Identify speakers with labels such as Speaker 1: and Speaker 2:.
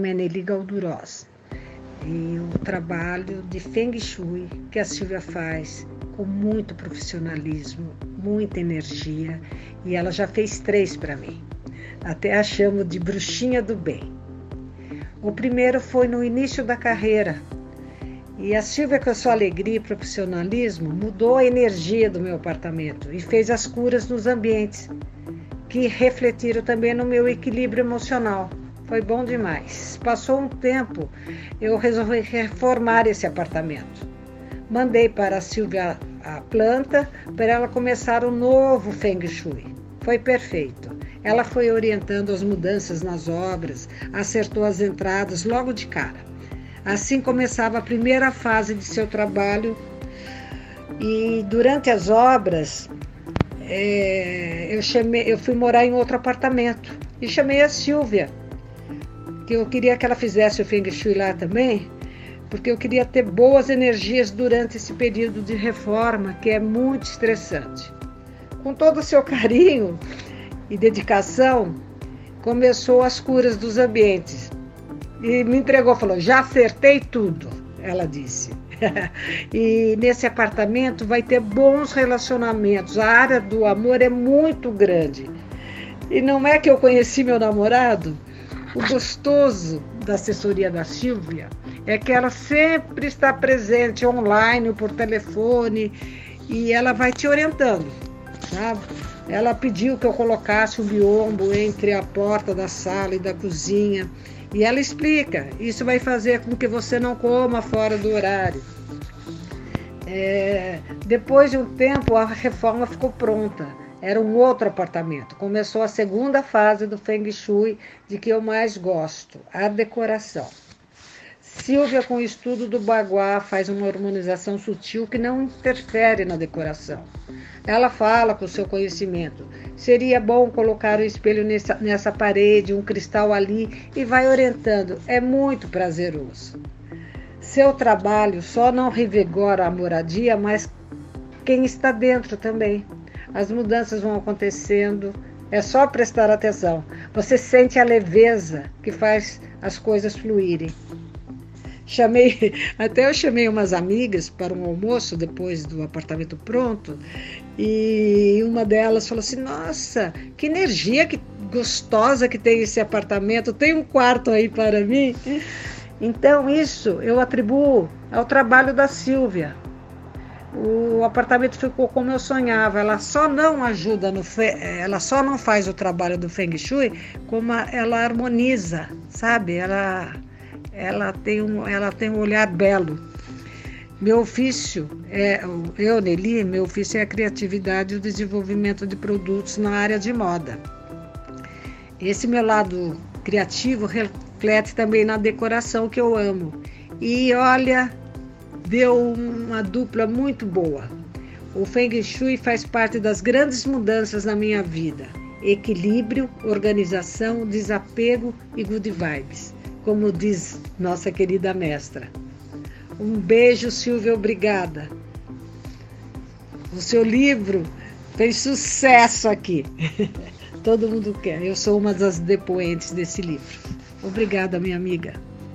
Speaker 1: nome é Nelly. E o trabalho de Feng Shui que a Silvia faz com muito profissionalismo, muita energia, e ela já fez três para mim. Até a chamo de bruxinha do bem. O primeiro foi no início da carreira, e a Silvia, com a sua alegria e profissionalismo, mudou a energia do meu apartamento e fez as curas nos ambientes, que refletiram também no meu equilíbrio emocional. Foi bom demais. Passou um tempo, eu resolvi reformar esse apartamento. Mandei para a Silvia a planta para ela começar o novo Feng Shui. Foi perfeito. Ela foi orientando as mudanças nas obras, acertou as entradas logo de cara. Assim começava a primeira fase de seu trabalho e durante as obras é, eu, chamei, eu fui morar em outro apartamento e chamei a Silvia, que eu queria que ela fizesse o Feng Shui lá também, porque eu queria ter boas energias durante esse período de reforma que é muito estressante. Com todo o seu carinho e dedicação, começou as curas dos ambientes e me entregou, falou: já acertei tudo, ela disse. e nesse apartamento vai ter bons relacionamentos. A área do amor é muito grande. E não é que eu conheci meu namorado? O gostoso da assessoria da Silvia é que ela sempre está presente online, por telefone, e ela vai te orientando, sabe? Ela pediu que eu colocasse o biombo entre a porta da sala e da cozinha. E ela explica: isso vai fazer com que você não coma fora do horário. É, depois de um tempo, a reforma ficou pronta. Era um outro apartamento. Começou a segunda fase do Feng Shui, de que eu mais gosto, a decoração. Silvia, com o estudo do baguá, faz uma harmonização sutil que não interfere na decoração. Ela fala com seu conhecimento. Seria bom colocar o um espelho nessa, nessa parede, um cristal ali e vai orientando. É muito prazeroso. Seu trabalho só não revigora a moradia, mas quem está dentro também. As mudanças vão acontecendo, é só prestar atenção. Você sente a leveza que faz as coisas fluírem. Chamei, até eu chamei umas amigas para um almoço depois do apartamento pronto, e uma delas falou assim: "Nossa, que energia que gostosa que tem esse apartamento. Tem um quarto aí para mim?" Então isso eu atribuo ao trabalho da Silvia. O apartamento ficou como eu sonhava. Ela só não ajuda no, ela só não faz o trabalho do Feng Shui, como ela harmoniza, sabe? Ela ela tem um, ela tem um olhar belo. Meu ofício é, eu, Nelly, meu ofício é a criatividade e o desenvolvimento de produtos na área de moda. Esse meu lado criativo reflete também na decoração que eu amo. E olha, deu uma dupla muito boa. O Feng Shui faz parte das grandes mudanças na minha vida: equilíbrio, organização, desapego e good vibes como diz nossa querida mestra. Um beijo, Silvia, obrigada. O seu livro fez sucesso aqui. Todo mundo quer. Eu sou uma das depoentes desse livro. Obrigada, minha amiga.